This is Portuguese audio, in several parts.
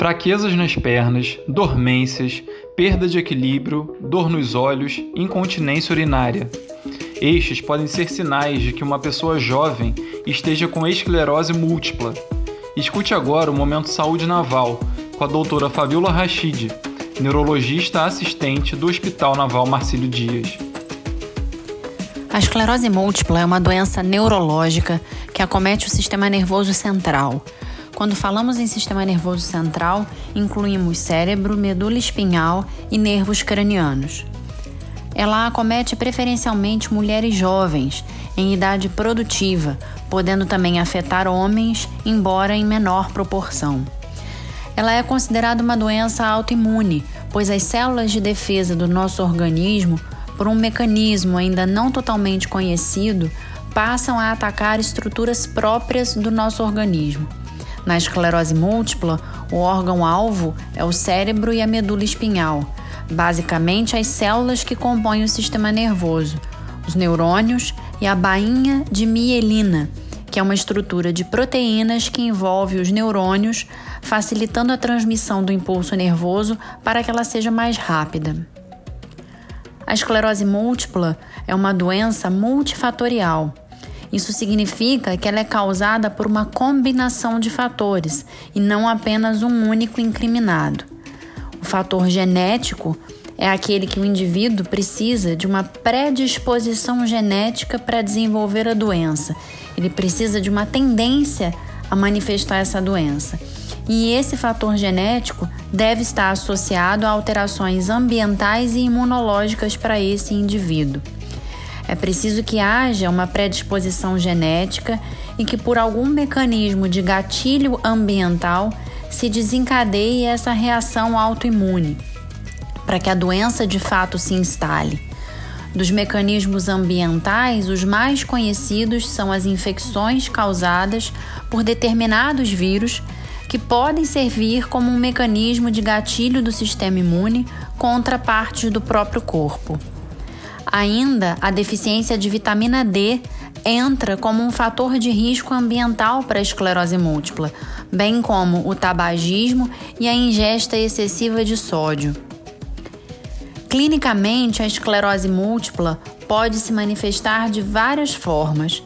fraquezas nas pernas, dormências, perda de equilíbrio, dor nos olhos, incontinência urinária. Estes podem ser sinais de que uma pessoa jovem esteja com esclerose múltipla. Escute agora o Momento Saúde Naval com a doutora Fabiola Rachid, neurologista assistente do Hospital Naval Marcílio Dias. A esclerose múltipla é uma doença neurológica que acomete o sistema nervoso central quando falamos em sistema nervoso central, incluímos cérebro, medula espinhal e nervos cranianos. Ela acomete preferencialmente mulheres jovens, em idade produtiva, podendo também afetar homens, embora em menor proporção. Ela é considerada uma doença autoimune, pois as células de defesa do nosso organismo, por um mecanismo ainda não totalmente conhecido, passam a atacar estruturas próprias do nosso organismo. Na esclerose múltipla, o órgão-alvo é o cérebro e a medula espinhal, basicamente as células que compõem o sistema nervoso, os neurônios e a bainha de mielina, que é uma estrutura de proteínas que envolve os neurônios, facilitando a transmissão do impulso nervoso para que ela seja mais rápida. A esclerose múltipla é uma doença multifatorial isso significa que ela é causada por uma combinação de fatores e não apenas um único incriminado. O fator genético é aquele que o indivíduo precisa de uma predisposição genética para desenvolver a doença. Ele precisa de uma tendência a manifestar essa doença. E esse fator genético deve estar associado a alterações ambientais e imunológicas para esse indivíduo. É preciso que haja uma predisposição genética e que, por algum mecanismo de gatilho ambiental, se desencadeie essa reação autoimune, para que a doença de fato se instale. Dos mecanismos ambientais, os mais conhecidos são as infecções causadas por determinados vírus que podem servir como um mecanismo de gatilho do sistema imune contra partes do próprio corpo. Ainda, a deficiência de vitamina D entra como um fator de risco ambiental para a esclerose múltipla, bem como o tabagismo e a ingesta excessiva de sódio. Clinicamente, a esclerose múltipla pode se manifestar de várias formas.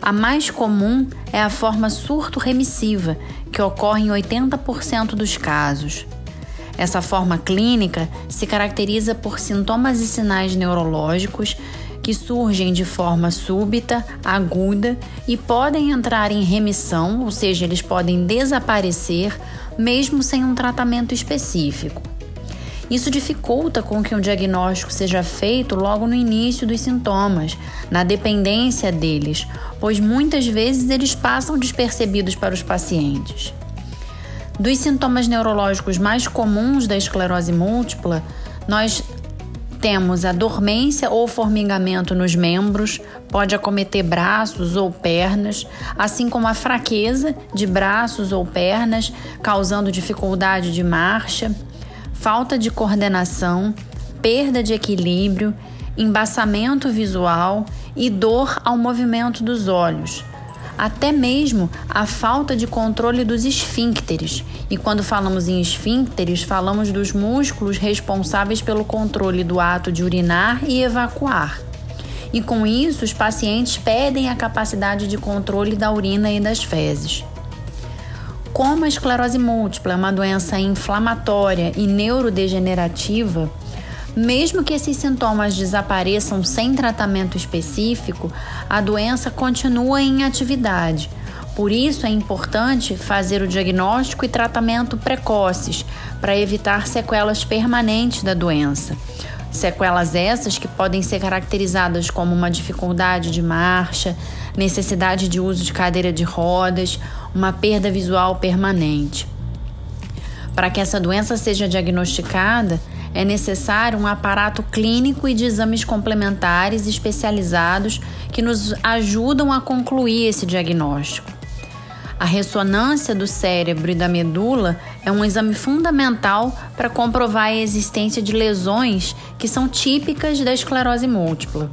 A mais comum é a forma surto-remissiva, que ocorre em 80% dos casos. Essa forma clínica se caracteriza por sintomas e sinais neurológicos que surgem de forma súbita, aguda e podem entrar em remissão, ou seja, eles podem desaparecer mesmo sem um tratamento específico. Isso dificulta com que um diagnóstico seja feito logo no início dos sintomas, na dependência deles, pois muitas vezes eles passam despercebidos para os pacientes. Dos sintomas neurológicos mais comuns da esclerose múltipla, nós temos a dormência ou formigamento nos membros, pode acometer braços ou pernas, assim como a fraqueza de braços ou pernas, causando dificuldade de marcha, falta de coordenação, perda de equilíbrio, embaçamento visual e dor ao movimento dos olhos até mesmo a falta de controle dos esfíncteres. E quando falamos em esfíncteres, falamos dos músculos responsáveis pelo controle do ato de urinar e evacuar. E com isso, os pacientes perdem a capacidade de controle da urina e das fezes. Como a esclerose múltipla é uma doença inflamatória e neurodegenerativa, mesmo que esses sintomas desapareçam sem tratamento específico, a doença continua em atividade. Por isso é importante fazer o diagnóstico e tratamento precoces para evitar sequelas permanentes da doença. Sequelas essas que podem ser caracterizadas como uma dificuldade de marcha, necessidade de uso de cadeira de rodas, uma perda visual permanente. Para que essa doença seja diagnosticada, é necessário um aparato clínico e de exames complementares especializados que nos ajudam a concluir esse diagnóstico. A ressonância do cérebro e da medula é um exame fundamental para comprovar a existência de lesões que são típicas da esclerose múltipla.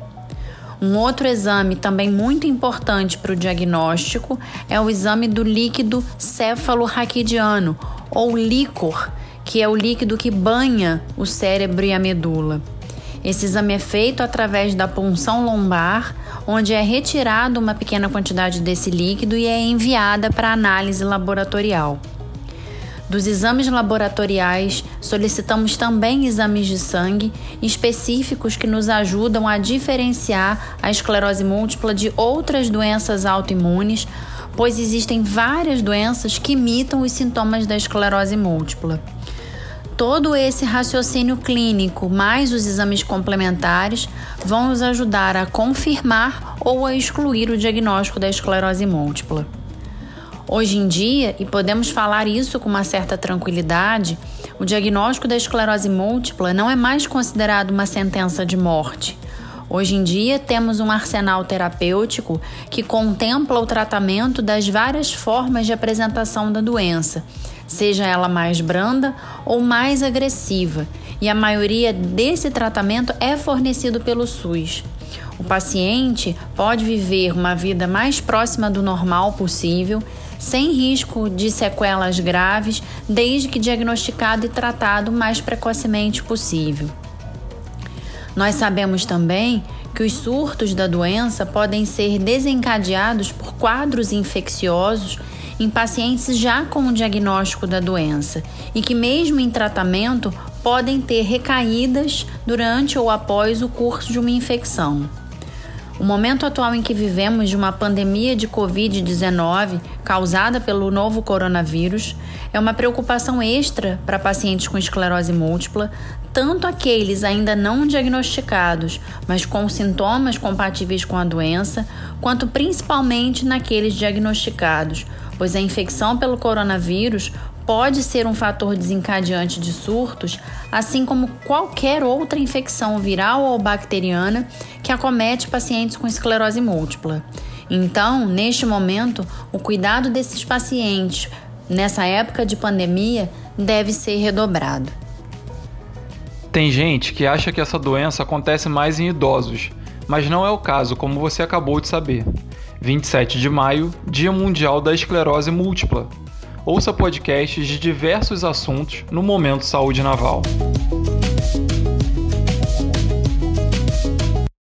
Um outro exame também muito importante para o diagnóstico é o exame do líquido cefalorraquidiano, ou líquor, que é o líquido que banha o cérebro e a medula. Esse exame é feito através da punção lombar, onde é retirada uma pequena quantidade desse líquido e é enviada para análise laboratorial. Dos exames laboratoriais, solicitamos também exames de sangue específicos que nos ajudam a diferenciar a esclerose múltipla de outras doenças autoimunes, pois existem várias doenças que imitam os sintomas da esclerose múltipla. Todo esse raciocínio clínico, mais os exames complementares, vão nos ajudar a confirmar ou a excluir o diagnóstico da esclerose múltipla. Hoje em dia, e podemos falar isso com uma certa tranquilidade, o diagnóstico da esclerose múltipla não é mais considerado uma sentença de morte. Hoje em dia, temos um arsenal terapêutico que contempla o tratamento das várias formas de apresentação da doença seja ela mais branda ou mais agressiva, e a maioria desse tratamento é fornecido pelo SUS. O paciente pode viver uma vida mais próxima do normal possível, sem risco de sequelas graves, desde que diagnosticado e tratado o mais precocemente possível. Nós sabemos também que os surtos da doença podem ser desencadeados por quadros infecciosos em pacientes já com o diagnóstico da doença e que, mesmo em tratamento, podem ter recaídas durante ou após o curso de uma infecção. O momento atual em que vivemos de uma pandemia de Covid-19 causada pelo novo coronavírus é uma preocupação extra para pacientes com esclerose múltipla, tanto aqueles ainda não diagnosticados, mas com sintomas compatíveis com a doença, quanto principalmente naqueles diagnosticados, pois a infecção pelo coronavírus pode ser um fator desencadeante de surtos, assim como qualquer outra infecção viral ou bacteriana que acomete pacientes com esclerose múltipla. Então, neste momento, o cuidado desses pacientes nessa época de pandemia deve ser redobrado. Tem gente que acha que essa doença acontece mais em idosos, mas não é o caso, como você acabou de saber. 27 de maio, Dia Mundial da Esclerose Múltipla. Ouça podcasts de diversos assuntos no Momento Saúde Naval.